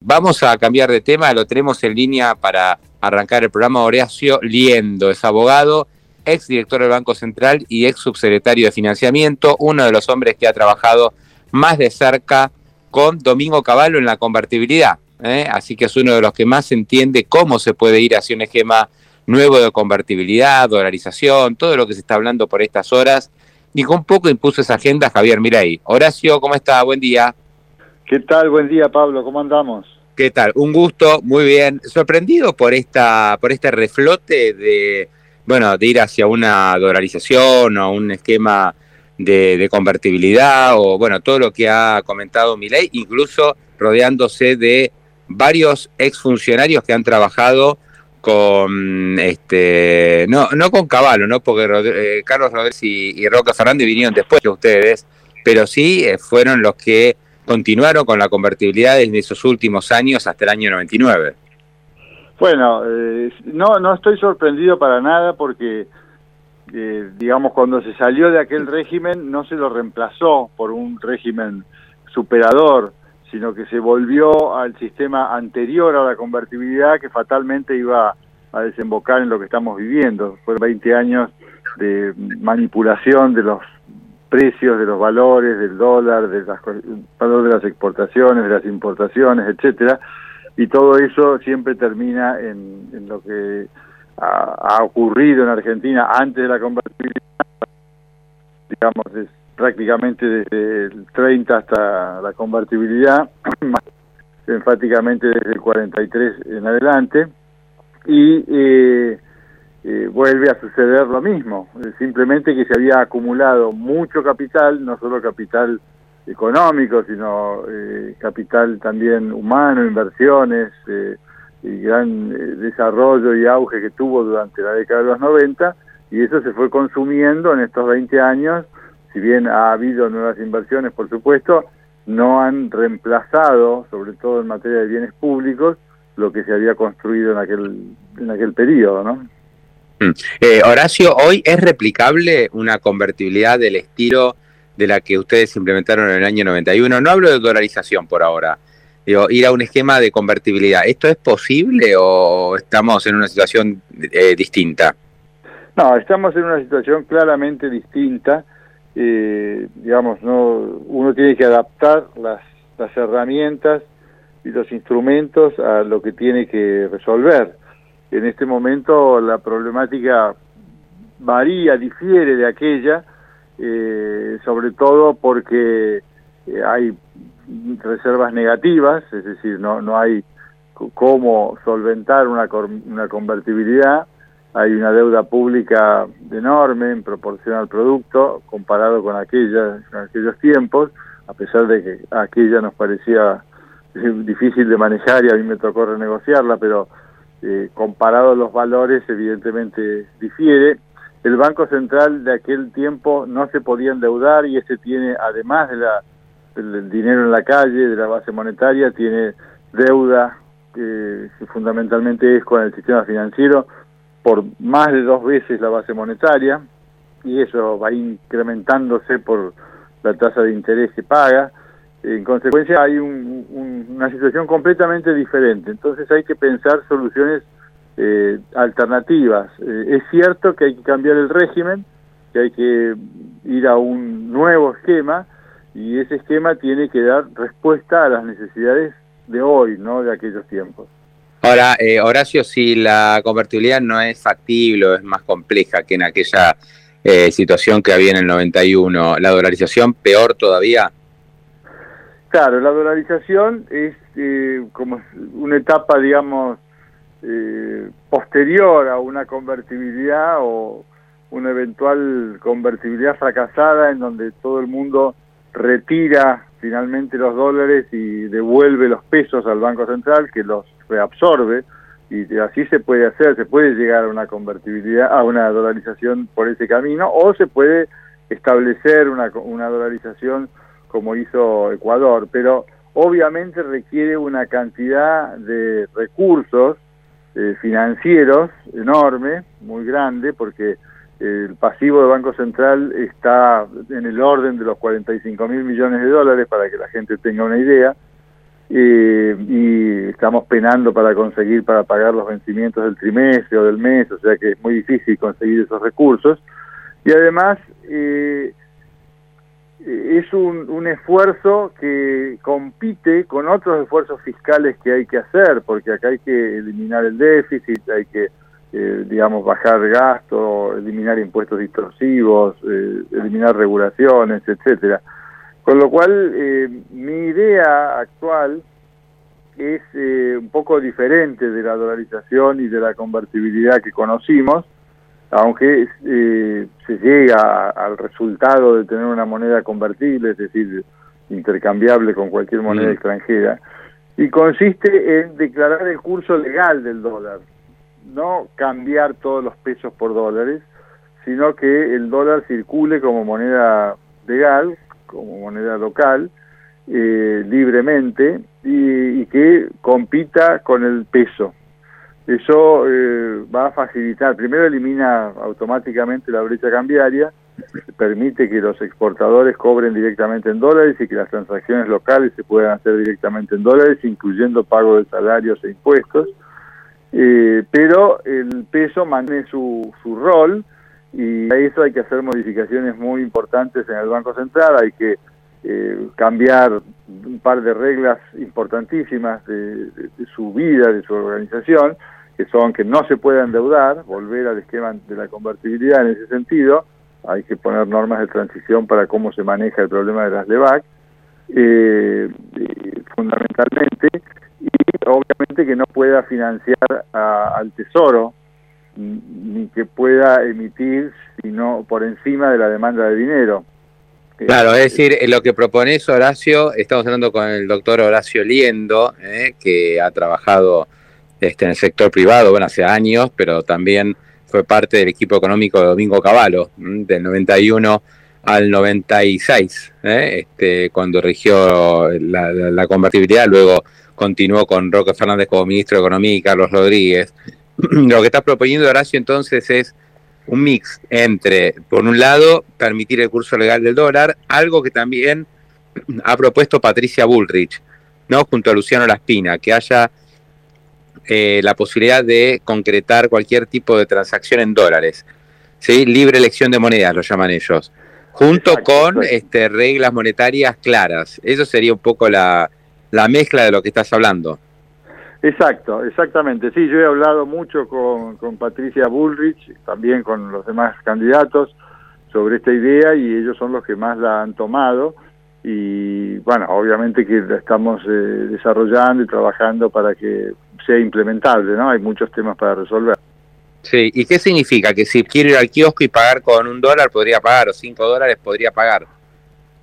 Vamos a cambiar de tema, lo tenemos en línea para arrancar el programa Horacio Liendo, es abogado, ex director del Banco Central y ex subsecretario de Financiamiento, uno de los hombres que ha trabajado más de cerca con Domingo Cavallo en la convertibilidad. ¿eh? Así que es uno de los que más entiende cómo se puede ir hacia un esquema nuevo de convertibilidad, dolarización, todo lo que se está hablando por estas horas. Y con poco impuso esa agenda Javier Mirai. Horacio, ¿cómo está? Buen día. ¿Qué tal? Buen día, Pablo. ¿Cómo andamos? ¿Qué tal? Un gusto, muy bien. Sorprendido por esta, por este reflote de, bueno, de ir hacia una dolarización o un esquema de, convertibilidad o bueno, todo lo que ha comentado Milei, incluso rodeándose de varios exfuncionarios que han trabajado con este no no con Caballo, no porque eh, Carlos Rodríguez y, y, Roca Fernández vinieron después de ustedes, pero sí eh, fueron los que continuaron con la convertibilidad desde esos últimos años hasta el año 99. Bueno, eh, no, no estoy sorprendido para nada porque, eh, digamos, cuando se salió de aquel régimen no se lo reemplazó por un régimen superador, sino que se volvió al sistema anterior a la convertibilidad que fatalmente iba a desembocar en lo que estamos viviendo. Fueron 20 años de manipulación de los precios de los valores del dólar, de las, valor de las exportaciones, de las importaciones, etcétera, y todo eso siempre termina en, en lo que ha, ocurrido en Argentina antes de la convertibilidad, digamos, es prácticamente desde el 30 hasta la convertibilidad, más enfáticamente desde el 43 en adelante, y eh, eh, vuelve a suceder lo mismo, eh, simplemente que se había acumulado mucho capital, no solo capital económico, sino eh, capital también humano, inversiones y gran desarrollo y auge que tuvo durante la década de los 90, y eso se fue consumiendo en estos 20 años, si bien ha habido nuevas inversiones, por supuesto, no han reemplazado, sobre todo en materia de bienes públicos, lo que se había construido en aquel, en aquel periodo, ¿no? Mm. Eh, Horacio, ¿hoy es replicable una convertibilidad del estilo de la que ustedes implementaron en el año 91? No hablo de dolarización por ahora, digo, ir a un esquema de convertibilidad. ¿Esto es posible o estamos en una situación eh, distinta? No, estamos en una situación claramente distinta. Eh, digamos, no, uno tiene que adaptar las, las herramientas y los instrumentos a lo que tiene que resolver en este momento la problemática varía, difiere de aquella, eh, sobre todo porque eh, hay reservas negativas, es decir, no, no hay cómo solventar una, una convertibilidad, hay una deuda pública enorme en proporción al producto comparado con, aquella, con aquellos tiempos, a pesar de que aquella nos parecía difícil de manejar y a mí me tocó renegociarla, pero eh, comparado a los valores, evidentemente difiere. El Banco Central de aquel tiempo no se podía endeudar y ese tiene, además de la, del dinero en la calle, de la base monetaria, tiene deuda que fundamentalmente es con el sistema financiero por más de dos veces la base monetaria y eso va incrementándose por la tasa de interés que paga. En consecuencia hay una situación completamente diferente, entonces hay que pensar soluciones eh, alternativas. Eh, es cierto que hay que cambiar el régimen, que hay que ir a un nuevo esquema y ese esquema tiene que dar respuesta a las necesidades de hoy, no de aquellos tiempos. Ahora, eh, Horacio, si la convertibilidad no es factible o es más compleja que en aquella situación que había en el 91, la dolarización peor todavía. Claro, la dolarización es eh, como una etapa, digamos, eh, posterior a una convertibilidad o una eventual convertibilidad fracasada en donde todo el mundo retira finalmente los dólares y devuelve los pesos al Banco Central que los reabsorbe y así se puede hacer, se puede llegar a una convertibilidad, a una dolarización por ese camino o se puede establecer una, una dolarización como hizo Ecuador, pero obviamente requiere una cantidad de recursos eh, financieros enorme, muy grande, porque el pasivo del Banco Central está en el orden de los 45 mil millones de dólares, para que la gente tenga una idea, eh, y estamos penando para conseguir, para pagar los vencimientos del trimestre o del mes, o sea que es muy difícil conseguir esos recursos. Y además, eh, es un, un, esfuerzo que compite con otros esfuerzos fiscales que hay que hacer, porque acá hay que eliminar el déficit, hay que eh, digamos, bajar gastos, eliminar impuestos distorsivos, eh, eliminar regulaciones, etcétera. Con lo cual, eh, mi idea actual es un poco diferente de la dolarización y de la convertibilidad que conocimos, aunque se llega al resultado de tener una moneda convertible, es decir, intercambiable con cualquier moneda mm. extranjera, y consiste en declarar el curso legal del dólar no cambiar todos los pesos por dólares, sino que el dólar circule como moneda legal, como moneda local, eh, libremente y, que compita con el peso. Eso eh, va a facilitar, primero elimina automáticamente la brecha cambiaria, permite que los exportadores cobren directamente en dólares y que las transacciones locales se puedan hacer directamente en dólares, incluyendo pago de salarios e impuestos. Eh, pero el peso mantiene su, su rol y a eso hay que hacer modificaciones muy importantes en el Banco Central, hay que eh, cambiar un par de reglas importantísimas de, su vida, de su organización, que son que no se puede endeudar, volver al esquema de la convertibilidad en ese sentido, hay que poner normas de transición para cómo se maneja el problema de las LEVAC, eh, fundamentalmente, obviamente que no pueda financiar al Tesoro ni que pueda emitir sino por encima de la demanda de dinero. Claro, es decir, lo que propones, Horacio, estamos hablando con el doctor Horacio Liendo, eh, que ha trabajado este, en el sector privado, bueno, hace años, pero también fue parte del equipo económico de Domingo Cavallo, del 91 al 96, eh, este, cuando rigió la, la, convertibilidad, luego continuó con Roque Fernández como ministro de Economía y Carlos Rodríguez. Lo que está proponiendo Horacio entonces es un mix entre, por un lado, permitir el curso legal del dólar, algo que también ha propuesto Patricia Bullrich, ¿no? junto a Luciano Laspina, que haya eh, la posibilidad de concretar cualquier tipo de transacción en dólares. ¿sí? Libre elección de monedas, lo llaman ellos. Junto con este, reglas monetarias claras. Eso sería un poco la, la mezcla de lo que estás hablando. Exacto, exactamente. Sí, yo he hablado mucho con, con Patricia Bullrich, también con los demás candidatos sobre esta idea y ellos son los que más la han tomado y bueno, obviamente que la estamos eh, desarrollando y trabajando para que sea implementable, ¿no? Hay muchos temas para resolver. Sí, ¿y qué significa? Que si quiero ir al kiosco y pagar con un dólar, podría pagar, o cinco dólares, podría pagar.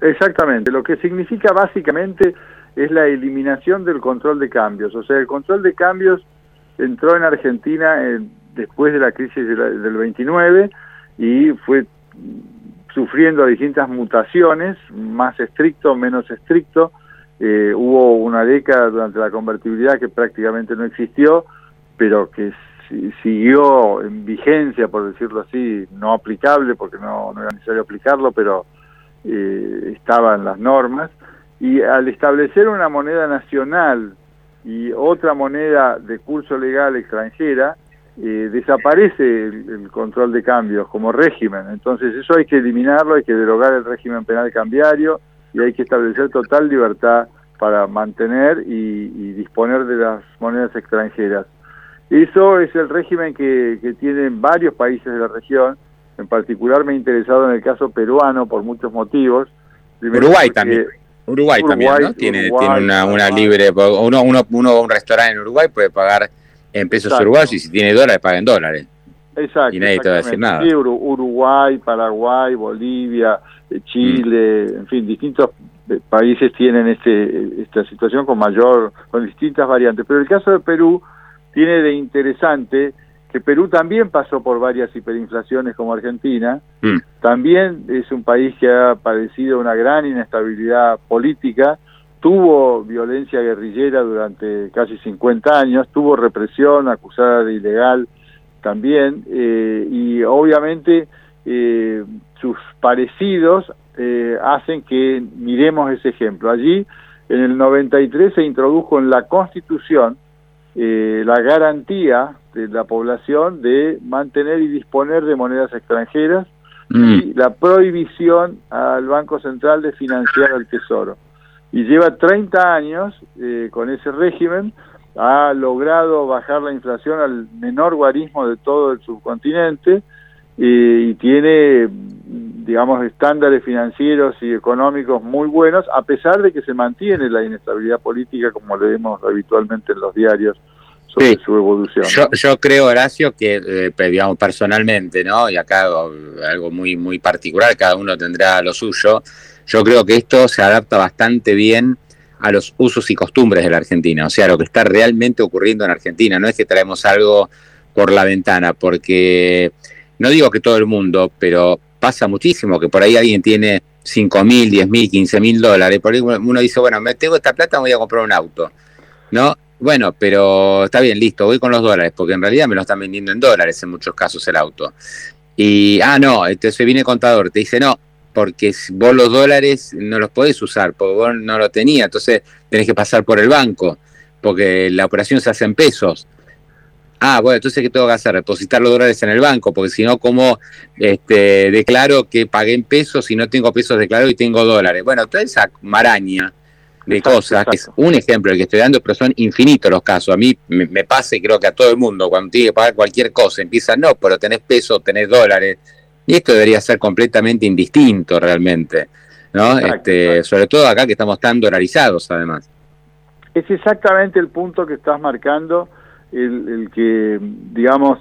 Exactamente, lo que significa básicamente es la eliminación del control de cambios. O sea, el control de cambios entró en Argentina después de la crisis del 29 y fue sufriendo distintas mutaciones, más estricto, menos estricto. Eh, hubo una década durante la convertibilidad que prácticamente no existió, pero que siguió en vigencia, por decirlo así, no aplicable, porque no, no era necesario aplicarlo, pero eh, estaba en las normas y al establecer una moneda nacional y otra moneda de curso legal extranjera, eh, desaparece el, control de cambios como régimen. Entonces eso hay que eliminarlo, hay que derogar el régimen penal cambiario y hay que establecer total libertad para mantener y, disponer de las monedas extranjeras. Eso es el régimen que, que tienen varios países de la región, en particular me he interesado en el caso peruano por muchos motivos. Uruguay también. Uruguay, también, ¿no? Tiene, tiene una, una libre. Uno, uno, uno, un restaurante en Uruguay puede pagar en pesos uruguayos y si tiene dólares, paga en dólares. Exacto. Y nadie te va a decir nada. Uruguay, Paraguay, Bolivia, eh, Chile, mm. en fin, distintos países tienen este, esta situación con mayor, con distintas variantes. Pero el caso de Perú tiene de interesante que Perú también pasó por varias hiperinflaciones como Argentina, mm. también es un país que ha padecido una gran inestabilidad política, tuvo violencia guerrillera durante casi 50 años, tuvo represión acusada de ilegal también, eh, y obviamente eh, sus parecidos eh, hacen que miremos ese ejemplo. Allí, en el 93, se introdujo en la Constitución la garantía de la población de mantener y disponer de monedas extranjeras mm. y la prohibición al Banco Central de financiar el Tesoro y lleva 30 años eh, con ese régimen, ha logrado bajar la inflación al menor guarismo de todo el subcontinente y tiene, digamos, estándares financieros y económicos muy buenos, a pesar de que se mantiene la inestabilidad política, como leemos habitualmente en los diarios sobre su evolución. Yo, creo, Horacio, que, eh, digamos, personalmente, ¿no? Y acá algo muy, muy particular, cada uno tendrá lo suyo yo creo que esto se adapta bastante bien a los usos y costumbres de la Argentina, o sea, lo que está realmente ocurriendo en Argentina. No es que traemos algo por la ventana, porque no digo que todo el mundo, pero pasa muchísimo que por ahí alguien tiene 5 mil, 10 mil, 15 mil dólares. Por ahí uno dice, bueno, me tengo esta plata, voy a comprar un auto. ¿No? Bueno, pero está bien, listo, voy con los dólares, porque en realidad me lo están vendiendo en dólares en muchos casos el auto. Y, ah, no, entonces viene el contador, te dice, no, porque vos los dólares no los podés usar, porque vos no lo tenías, entonces tenés que pasar por el banco, porque la operación se hace en pesos. Ah, bueno, entonces ¿qué tengo que hacer? Depositar los dólares en el banco, porque si no, ¿cómo este, declaro que pagué en pesos si no tengo pesos declarados y tengo dólares? Bueno, toda esa maraña de cosas, que es un ejemplo el que estoy dando, pero son infinitos los casos. A mí me, me pasa y creo que a todo el mundo, cuando tiene que pagar cualquier cosa, empieza, no, pero tenés pesos, tenés dólares, y esto debería ser completamente indistinto realmente, ¿no? este, Sobre todo acá que estamos tan dolarizados además. Es exactamente el punto que estás marcando, el, que, digamos,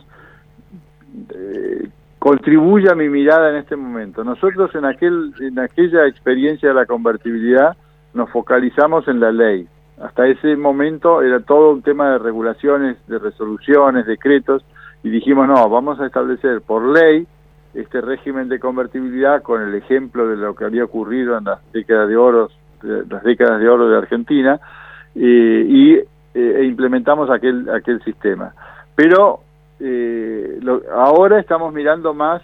eh, contribuye a mi mirada en este momento. Nosotros en, aquel, en aquella experiencia de la convertibilidad nos focalizamos en la ley. Hasta ese momento era todo un tema de regulaciones, de resoluciones, decretos, y dijimos, no, vamos a establecer por ley este régimen de convertibilidad con el ejemplo de lo que había ocurrido en las décadas de oro, las décadas de oro de Argentina, eh, y eh, e implementamos aquel, aquel sistema. Pero eh, ahora estamos mirando más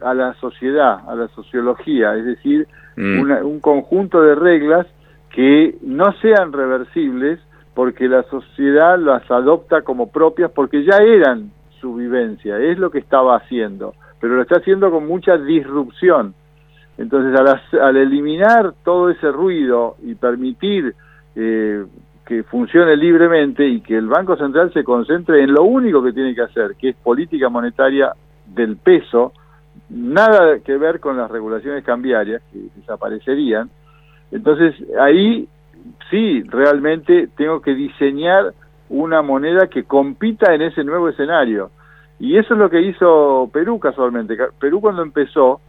a la sociedad, a la sociología, es decir, mm. un conjunto de reglas que no sean reversibles porque la sociedad las adopta como propias porque ya eran su vivencia, es lo que estaba haciendo pero lo está haciendo con mucha disrupción. Entonces, al, eliminar todo ese ruido y permitir eh, que funcione libremente y que el Banco Central se concentre en lo único que tiene que hacer, que es política monetaria del peso, nada que ver con las regulaciones cambiarias, que desaparecerían, entonces ahí sí, realmente tengo que diseñar una moneda que compita en ese nuevo escenario y eso es lo que hizo Perú casualmente. Perú cuando empezó,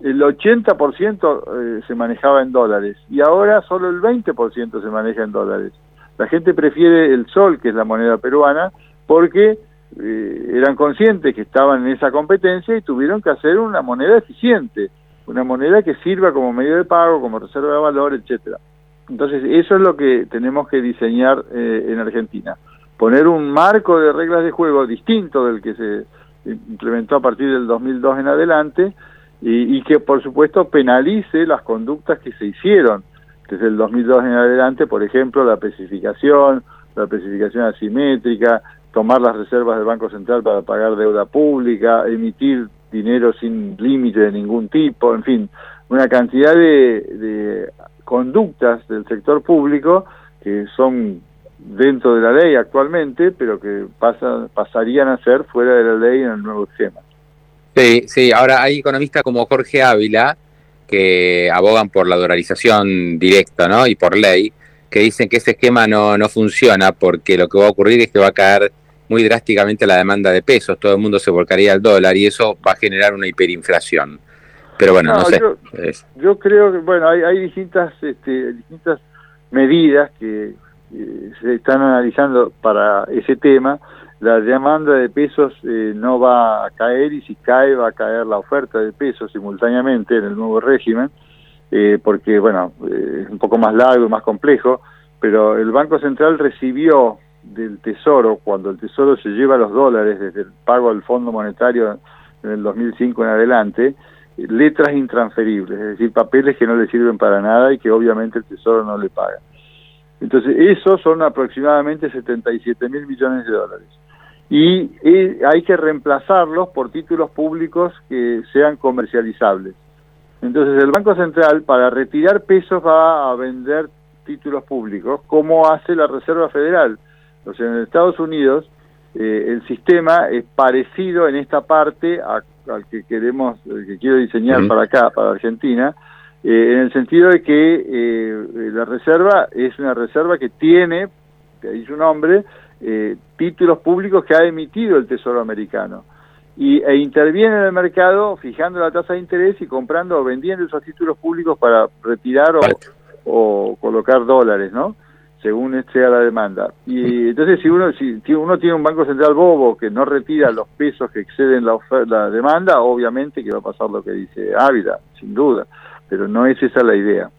el 80% eh, se manejaba en dólares y ahora solo el 20% se maneja en dólares. La gente prefiere el sol, que es la moneda peruana, porque eh, eran conscientes que estaban en esa competencia y tuvieron que hacer una moneda eficiente, una moneda que sirva como medio de pago, como reserva de valor, etcétera. Entonces, eso es lo que tenemos que diseñar eh, en Argentina poner un marco de reglas de juego distinto del que se implementó a partir del 2002 en adelante y, que por supuesto penalice las conductas que se hicieron desde el 2002 en adelante, por ejemplo, la especificación, la especificación asimétrica, tomar las reservas del Banco Central para pagar deuda pública, emitir dinero sin límite de ningún tipo, en fin, una cantidad de, de conductas del sector público que son dentro de la ley actualmente, pero que pasa, pasarían a ser fuera de la ley en el nuevo esquema. Sí, sí, ahora hay economistas como Jorge Ávila que abogan por la dolarización directa ¿no? y por ley, que dicen que ese esquema no, no funciona porque lo que va a ocurrir es que va a caer muy drásticamente la demanda de pesos, todo el mundo se volcaría al dólar y eso va a generar una hiperinflación. Pero bueno, no, sé. Yo, creo que, bueno, hay, hay distintas, este, distintas medidas que se están analizando para ese tema. La demanda de pesos eh, no va a caer y si cae va a caer la oferta de pesos simultáneamente en el nuevo régimen, eh, porque, bueno, eh, es un poco más largo y más complejo, pero el Banco Central recibió del Tesoro, cuando el Tesoro se lleva los dólares desde el pago al Fondo Monetario en el 2005 en adelante, letras intransferibles, es decir, papeles que no le sirven para nada y que obviamente el Tesoro no le paga. Entonces, esos son aproximadamente 77 mil millones de dólares. Y hay que reemplazarlos por títulos públicos que sean comercializables. Entonces, el Banco Central, para retirar pesos, va a vender títulos públicos, como hace la Reserva Federal. O sea, en Estados Unidos, eh, el sistema es parecido en esta parte al que queremos, que quiero diseñar para acá, para Argentina, eh, en el sentido de que eh, la reserva es una reserva que tiene, que ahí su nombre, eh, títulos públicos que ha emitido el Tesoro americano. Y, e interviene en el mercado fijando la tasa de interés y comprando o vendiendo esos títulos públicos para retirar o, o colocar dólares, ¿no? según sea la demanda. Y entonces si uno si, uno tiene un banco central bobo que no retira los pesos que exceden la, la demanda, obviamente que va a pasar lo que dice Ávila, sin duda pero no es esa la idea.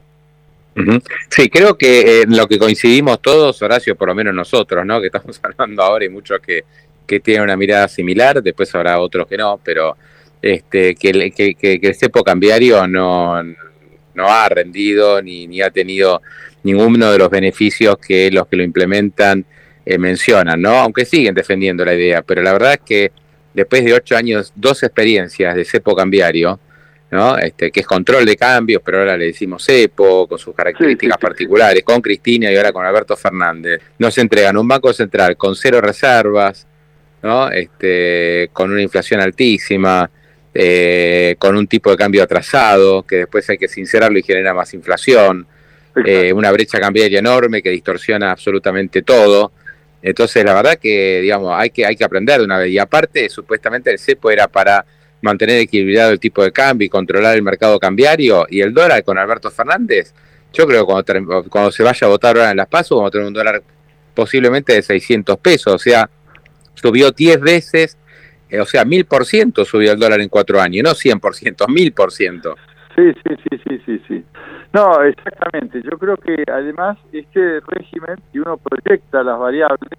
Sí, creo que en lo que coincidimos todos, Horacio, por lo menos nosotros, ¿no? Que estamos hablando ahora y muchos que, que tienen una mirada similar, después habrá otros que no, pero este que, que, que, el cepo cambiario no, no ha rendido ni, ni ha tenido ninguno de los beneficios que los que lo implementan eh, mencionan, ¿no? Aunque siguen defendiendo la idea, pero la verdad es que después de ocho años, dos experiencias de cepo cambiario, ¿no? Este, que es control de cambios, pero ahora le decimos EPO, con sus características particulares, con Cristina y ahora con Alberto Fernández. Nos entregan un banco central con cero reservas, ¿no? Este, con una inflación altísima, eh, con un tipo de cambio atrasado, que después hay que sincerarlo y genera más inflación, eh, una brecha cambiaria enorme que distorsiona absolutamente todo. Entonces, la verdad que, digamos, hay que, hay que aprender de una vez. Y aparte, supuestamente el CEPO era para mantener equilibrado el tipo de cambio y controlar el mercado cambiario y el dólar con Alberto Fernández, yo creo que cuando, cuando se vaya a votar ahora en las PASO vamos a tener un dólar posiblemente de 600 pesos, o sea, subió 10 veces, eh, o sea, 1000% subió el dólar en cuatro años, no 100%, 1000%. Sí, sí, sí, sí, sí, sí. No, exactamente. Yo creo que además este régimen, si uno proyecta las variables,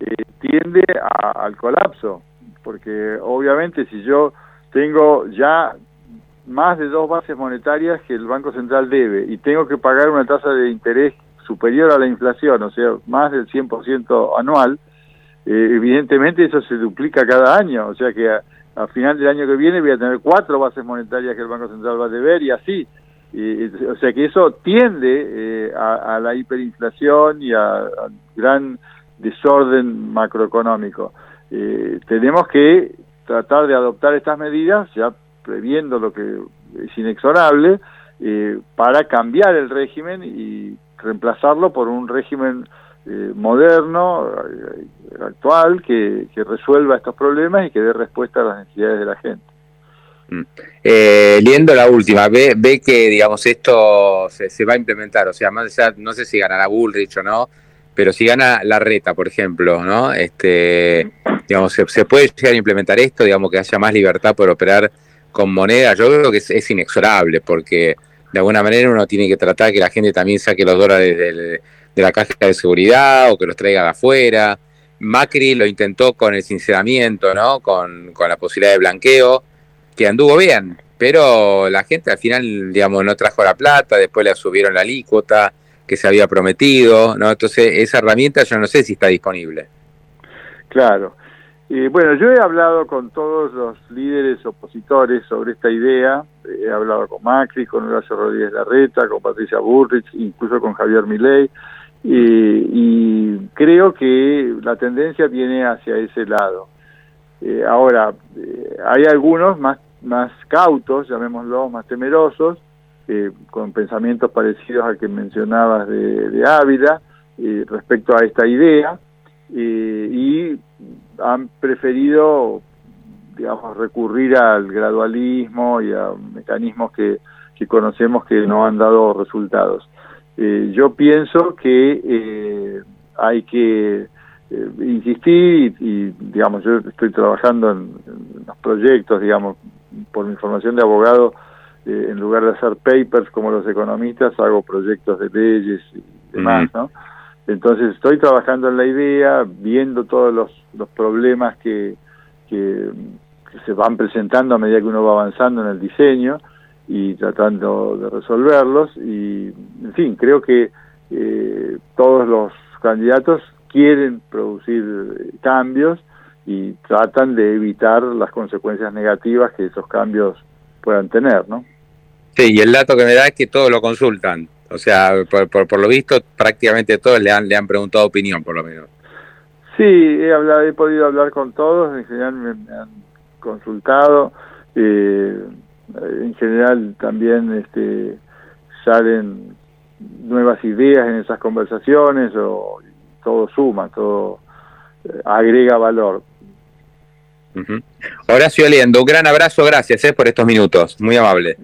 eh, tiende al colapso, porque obviamente si yo tengo ya más de dos bases monetarias que el Banco Central debe y tengo que pagar una tasa de interés superior a la inflación, o sea, más del 100% anual, eh, evidentemente eso se duplica cada año, o sea que a, final del año que viene voy a tener cuatro bases monetarias que el Banco Central va a deber y así. o sea que eso tiende eh, a, la hiperinflación y al gran desorden macroeconómico. Eh, tenemos que tratar de adoptar estas medidas, ya previendo lo que es inexorable, eh, para cambiar el régimen y reemplazarlo por un régimen eh, moderno, eh, actual, que, resuelva estos problemas y que dé respuesta a las necesidades de la gente. Mm. liendo la última, ve, ve que digamos esto se, va a implementar, o sea, más no sé si ganará Bullrich o no, pero si gana la reta, por ejemplo, ¿no? Este, digamos, se, puede llegar a implementar esto, digamos, que haya más libertad por operar con moneda. Yo creo que es, inexorable, porque de alguna manera uno tiene que tratar que la gente también saque los dólares de la caja de seguridad o que los traiga afuera. Macri lo intentó con el sinceramiento, ¿no? Con, con la posibilidad de blanqueo, que anduvo bien, pero la gente al final, digamos, no trajo la plata, después le subieron la alícuota que se había prometido, ¿no? Entonces, esa herramienta yo no sé si está disponible. Claro. Eh, bueno, yo he hablado con todos los líderes opositores sobre esta idea, he hablado con Macri, con Horacio Rodríguez Larreta, con Patricia Burrich, incluso con Javier Milei, y creo que la tendencia viene hacia ese lado. Eh, ahora, eh, hay algunos más, más cautos, llamémoslo, más temerosos, con pensamientos parecidos al que mencionabas de, Ávila respecto a esta idea y han preferido digamos, recurrir al gradualismo y a mecanismos que, que conocemos que no han dado resultados. Eh, yo pienso que eh, hay que eh, insistir y, digamos, yo estoy trabajando en, los proyectos, digamos, por mi formación de abogado, en lugar de hacer papers como los economistas, hago proyectos de leyes y demás, ¿no? Entonces estoy trabajando en la idea, viendo todos los, los problemas que, que, se van presentando a medida que uno va avanzando en el diseño y tratando de resolverlos. Y, en fin, creo que eh, todos los candidatos quieren producir cambios y tratan de evitar las consecuencias negativas que esos cambios puedan tener, ¿no? Sí, y el dato que me da es que todos lo consultan. O sea, por, por, lo visto, prácticamente todos le han, le han preguntado opinión, por lo menos. Sí, he, hablado, he podido hablar con todos, en general me, han consultado, eh, en general también este, salen nuevas ideas en esas conversaciones, o todo suma, todo eh, agrega valor. Horacio Aliendo, un gran abrazo, gracias eh, por estos minutos, muy amable.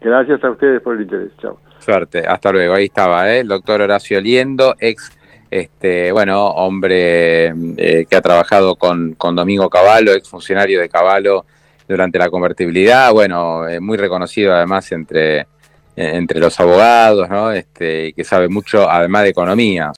Gracias a ustedes por el interés, chao. Suerte, hasta luego. Ahí estaba, ¿eh? el doctor Horacio Liendo, ex, este, bueno, hombre eh, que ha trabajado con, con Domingo Cavallo, ex funcionario de Cavallo durante la convertibilidad, bueno, eh, muy reconocido además entre, entre los abogados, ¿no? Este, que sabe mucho además de economía.